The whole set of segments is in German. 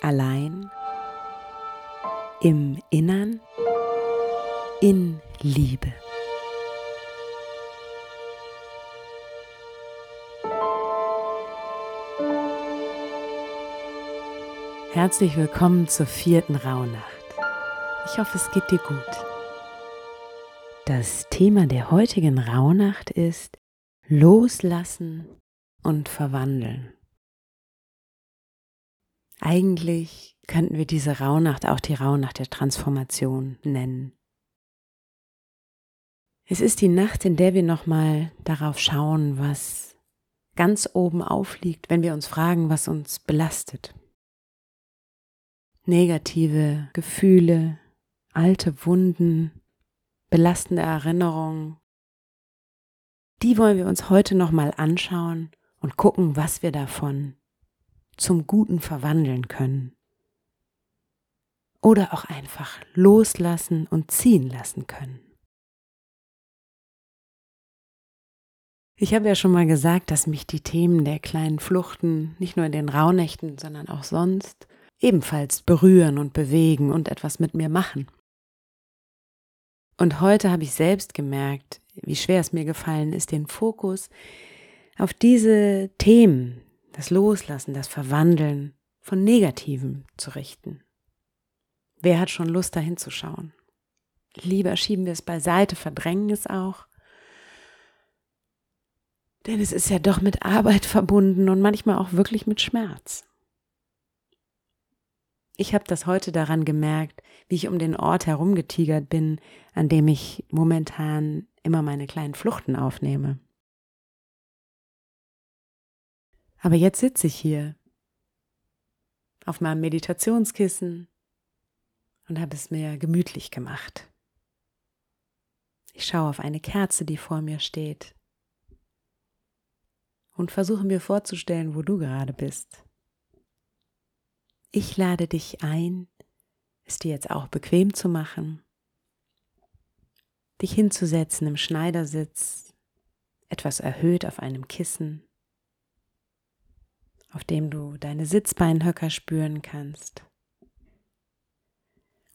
allein, im Innern, in Liebe. Herzlich willkommen zur vierten Rauhnacht. Ich hoffe, es geht dir gut. Das Thema der heutigen Rauhnacht ist Loslassen und Verwandeln. Eigentlich könnten wir diese Rauhnacht auch die Rauhnacht der Transformation nennen. Es ist die Nacht, in der wir nochmal darauf schauen, was ganz oben aufliegt, wenn wir uns fragen, was uns belastet. Negative Gefühle, alte Wunden, belastende Erinnerungen, die wollen wir uns heute nochmal anschauen und gucken, was wir davon zum Guten verwandeln können. Oder auch einfach loslassen und ziehen lassen können. Ich habe ja schon mal gesagt, dass mich die Themen der kleinen Fluchten nicht nur in den Rauhnächten, sondern auch sonst ebenfalls berühren und bewegen und etwas mit mir machen. Und heute habe ich selbst gemerkt, wie schwer es mir gefallen ist, den Fokus auf diese Themen, das Loslassen, das Verwandeln von Negativem zu richten. Wer hat schon Lust, dahin zu schauen? Lieber schieben wir es beiseite, verdrängen es auch. Denn es ist ja doch mit Arbeit verbunden und manchmal auch wirklich mit Schmerz. Ich habe das heute daran gemerkt, wie ich um den Ort herumgetigert bin, an dem ich momentan immer meine kleinen Fluchten aufnehme. Aber jetzt sitze ich hier auf meinem Meditationskissen und habe es mir gemütlich gemacht. Ich schaue auf eine Kerze, die vor mir steht und versuche mir vorzustellen, wo du gerade bist. Ich lade dich ein, es dir jetzt auch bequem zu machen, dich hinzusetzen im Schneidersitz, etwas erhöht auf einem Kissen, auf dem du deine Sitzbeinhöcker spüren kannst.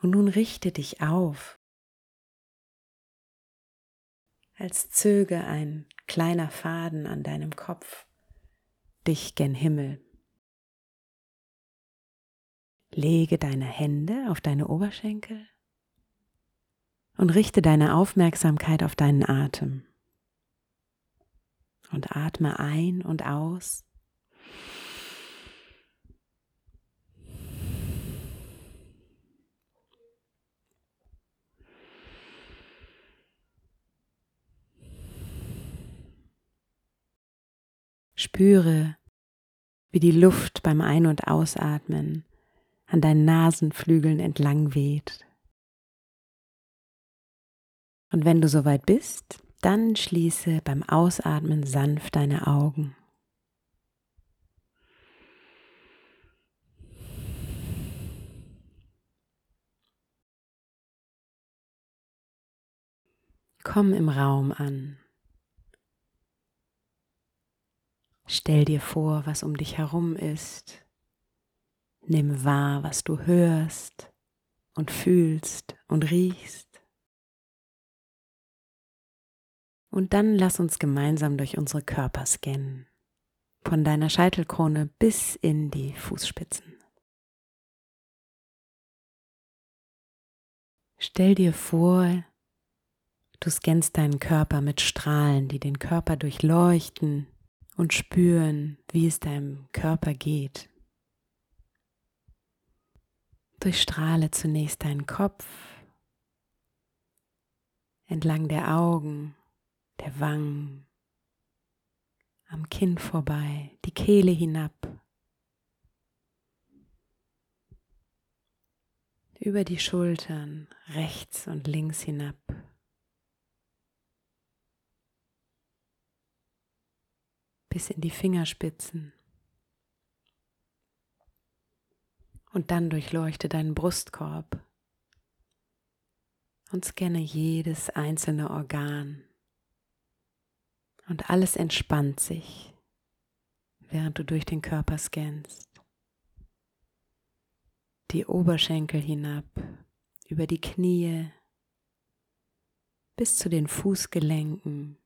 Und nun richte dich auf, als zöge ein kleiner Faden an deinem Kopf dich gen Himmel. Lege deine Hände auf deine Oberschenkel und richte deine Aufmerksamkeit auf deinen Atem. Und atme ein und aus. Spüre, wie die Luft beim Ein- und Ausatmen an deinen Nasenflügeln entlang weht. Und wenn du soweit bist, dann schließe beim Ausatmen sanft deine Augen. Komm im Raum an. Stell dir vor, was um dich herum ist. Nimm wahr, was du hörst und fühlst und riechst. Und dann lass uns gemeinsam durch unsere Körper scannen, von deiner Scheitelkrone bis in die Fußspitzen. Stell dir vor, du scannst deinen Körper mit Strahlen, die den Körper durchleuchten und spüren, wie es deinem Körper geht. Durchstrahle zunächst deinen Kopf, entlang der Augen, der Wangen, am Kinn vorbei, die Kehle hinab. über die Schultern rechts und links hinab. Bis in die Fingerspitzen. Und dann durchleuchte deinen Brustkorb und scanne jedes einzelne Organ. Und alles entspannt sich, während du durch den Körper scannst. Die Oberschenkel hinab, über die Knie, bis zu den Fußgelenken,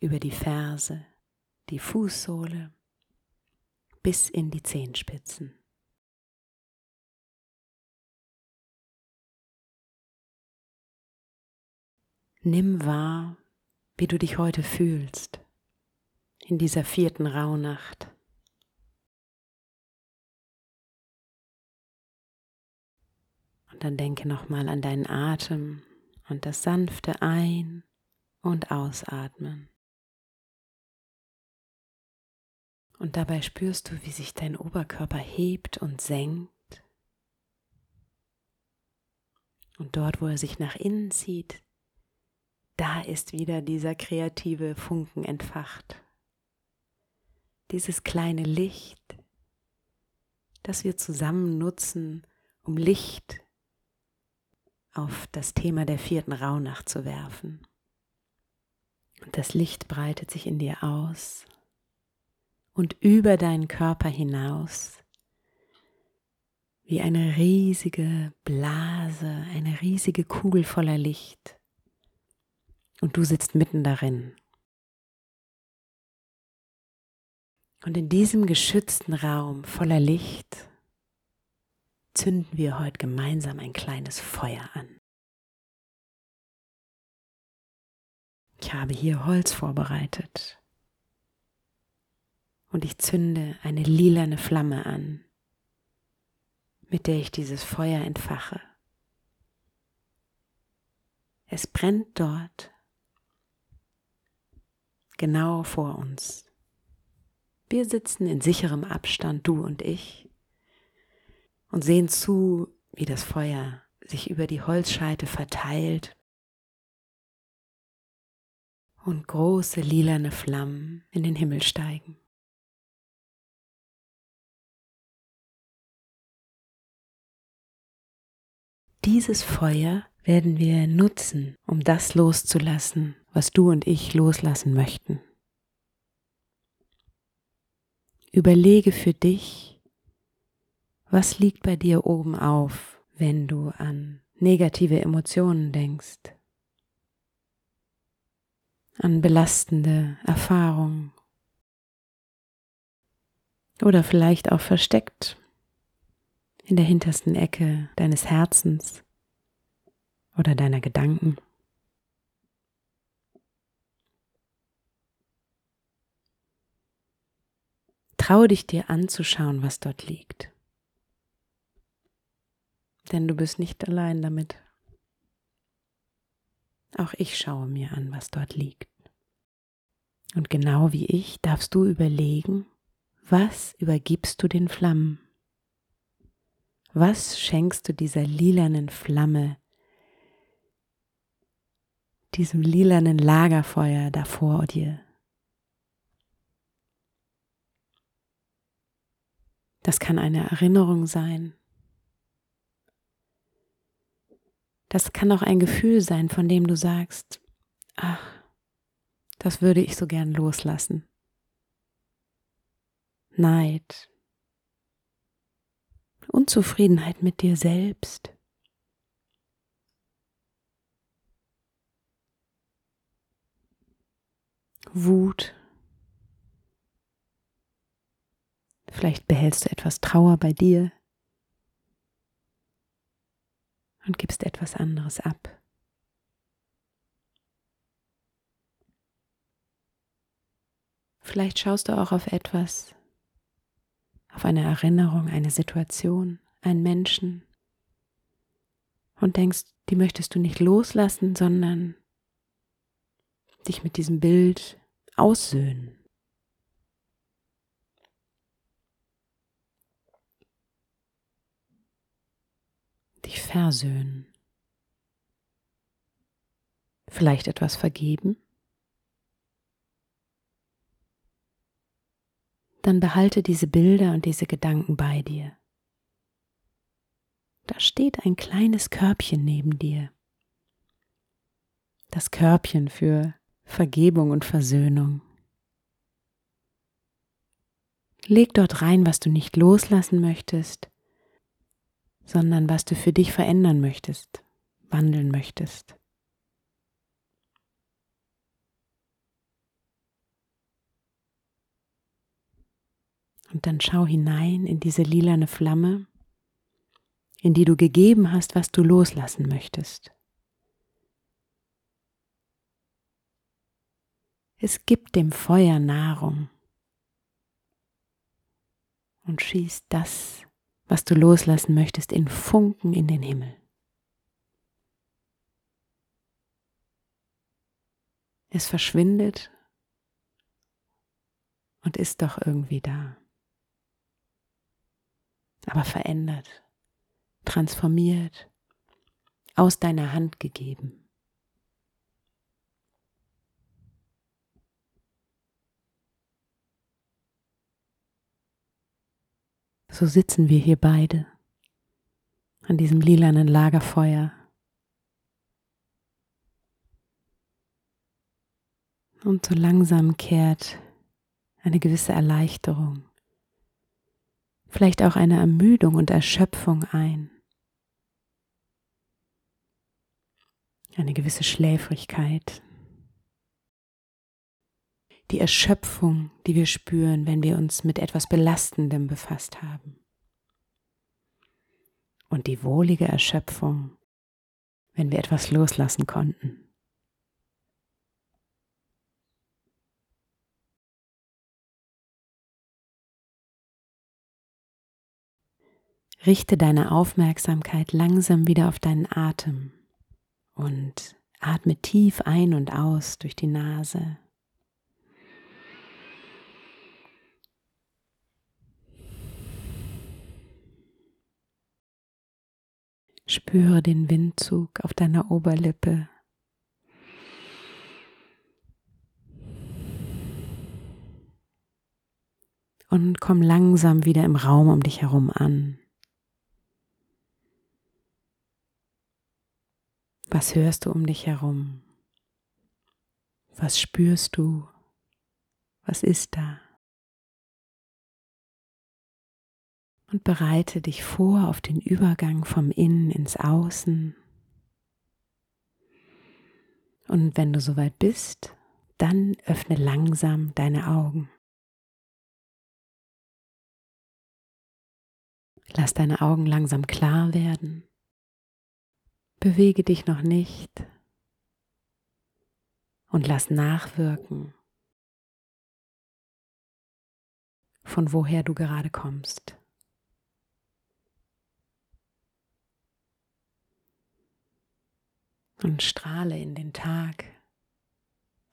über die Ferse, die Fußsohle, bis in die Zehenspitzen. Nimm wahr, wie du dich heute fühlst in dieser vierten Rauhnacht. Und dann denke nochmal an deinen Atem und das sanfte Ein- und Ausatmen. Und dabei spürst du, wie sich dein Oberkörper hebt und senkt. Und dort, wo er sich nach innen zieht, da ist wieder dieser kreative Funken entfacht. Dieses kleine Licht, das wir zusammen nutzen, um Licht auf das Thema der vierten Rauhnacht zu werfen. Und das Licht breitet sich in dir aus und über deinen Körper hinaus wie eine riesige Blase, eine riesige Kugel voller Licht und du sitzt mitten darin. Und in diesem geschützten Raum voller Licht zünden wir heute gemeinsam ein kleines Feuer an. Ich habe hier Holz vorbereitet und ich zünde eine lilane Flamme an, mit der ich dieses Feuer entfache. Es brennt dort genau vor uns. Wir sitzen in sicherem Abstand, du und ich, und sehen zu, wie das Feuer sich über die Holzscheite verteilt und große lilane Flammen in den Himmel steigen. Dieses Feuer werden wir nutzen, um das loszulassen, was du und ich loslassen möchten. Überlege für dich, was liegt bei dir oben auf, wenn du an negative Emotionen denkst, an belastende Erfahrungen oder vielleicht auch versteckt in der hintersten Ecke deines Herzens oder deiner Gedanken. Traue dich dir anzuschauen, was dort liegt. Denn du bist nicht allein damit. Auch ich schaue mir an, was dort liegt. Und genau wie ich darfst du überlegen, was übergibst du den Flammen? Was schenkst du dieser lilanen Flamme, diesem lilanen Lagerfeuer da vor dir? Das kann eine Erinnerung sein. Das kann auch ein Gefühl sein, von dem du sagst, ach, das würde ich so gern loslassen. Neid, Unzufriedenheit mit dir selbst. Wut. Vielleicht behältst du etwas Trauer bei dir und gibst etwas anderes ab. Vielleicht schaust du auch auf etwas, auf eine Erinnerung, eine Situation, einen Menschen und denkst, die möchtest du nicht loslassen, sondern dich mit diesem Bild aussöhnen. dich versöhnen. Vielleicht etwas vergeben? Dann behalte diese Bilder und diese Gedanken bei dir. Da steht ein kleines Körbchen neben dir. Das Körbchen für Vergebung und Versöhnung. Leg dort rein, was du nicht loslassen möchtest, sondern was du für dich verändern möchtest, wandeln möchtest. Und dann schau hinein in diese lilane Flamme, in die du gegeben hast, was du loslassen möchtest. Es gibt dem Feuer Nahrung und schießt das, was du loslassen möchtest, in Funken in den Himmel. Es verschwindet und ist doch irgendwie da. Aber verändert, transformiert, aus deiner Hand gegeben. So sitzen wir hier beide an diesem lilanen Lagerfeuer. Und so langsam kehrt eine gewisse Erleichterung, vielleicht auch eine Ermüdung und Erschöpfung ein. Eine gewisse Schläfrigkeit, die Erschöpfung, die wir spüren, wenn wir uns mit etwas Belastendem befasst haben. Und die wohlige Erschöpfung, wenn wir etwas loslassen konnten. Richte deine Aufmerksamkeit langsam wieder auf deinen Atem und atme tief ein und aus durch die Nase Spüre den Windzug auf deiner Oberlippe. Und komm langsam wieder im Raum um dich herum an. Was hörst du um dich herum? Was spürst du? Was ist da? und bereite dich vor auf den Übergang vom Innen ins Außen. Und wenn du soweit bist, dann öffne langsam deine Augen. Lass deine Augen langsam klar werden. Bewege dich noch nicht und lass nachwirken, von woher du gerade kommst. und strahle in den Tag,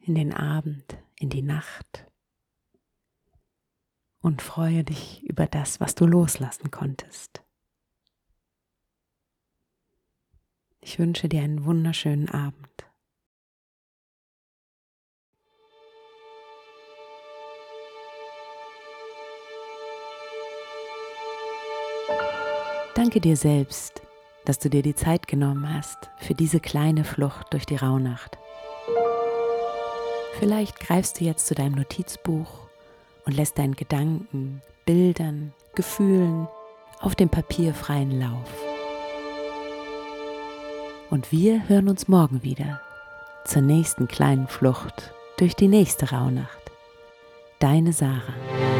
in den Abend, in die Nacht und freue dich über das, was du loslassen konntest. Ich wünsche dir einen wunderschönen Abend. Danke dir selbst dass du dir die Zeit genommen hast für diese kleine Flucht durch die Rauhnacht. Vielleicht greifst du jetzt zu deinem Notizbuch und lässt deinen Gedanken, Bildern, Gefühlen auf dem Papier freien Lauf. Und wir hören uns morgen wieder zur nächsten kleinen Flucht durch die nächste Rauhnacht. Deine Sarah.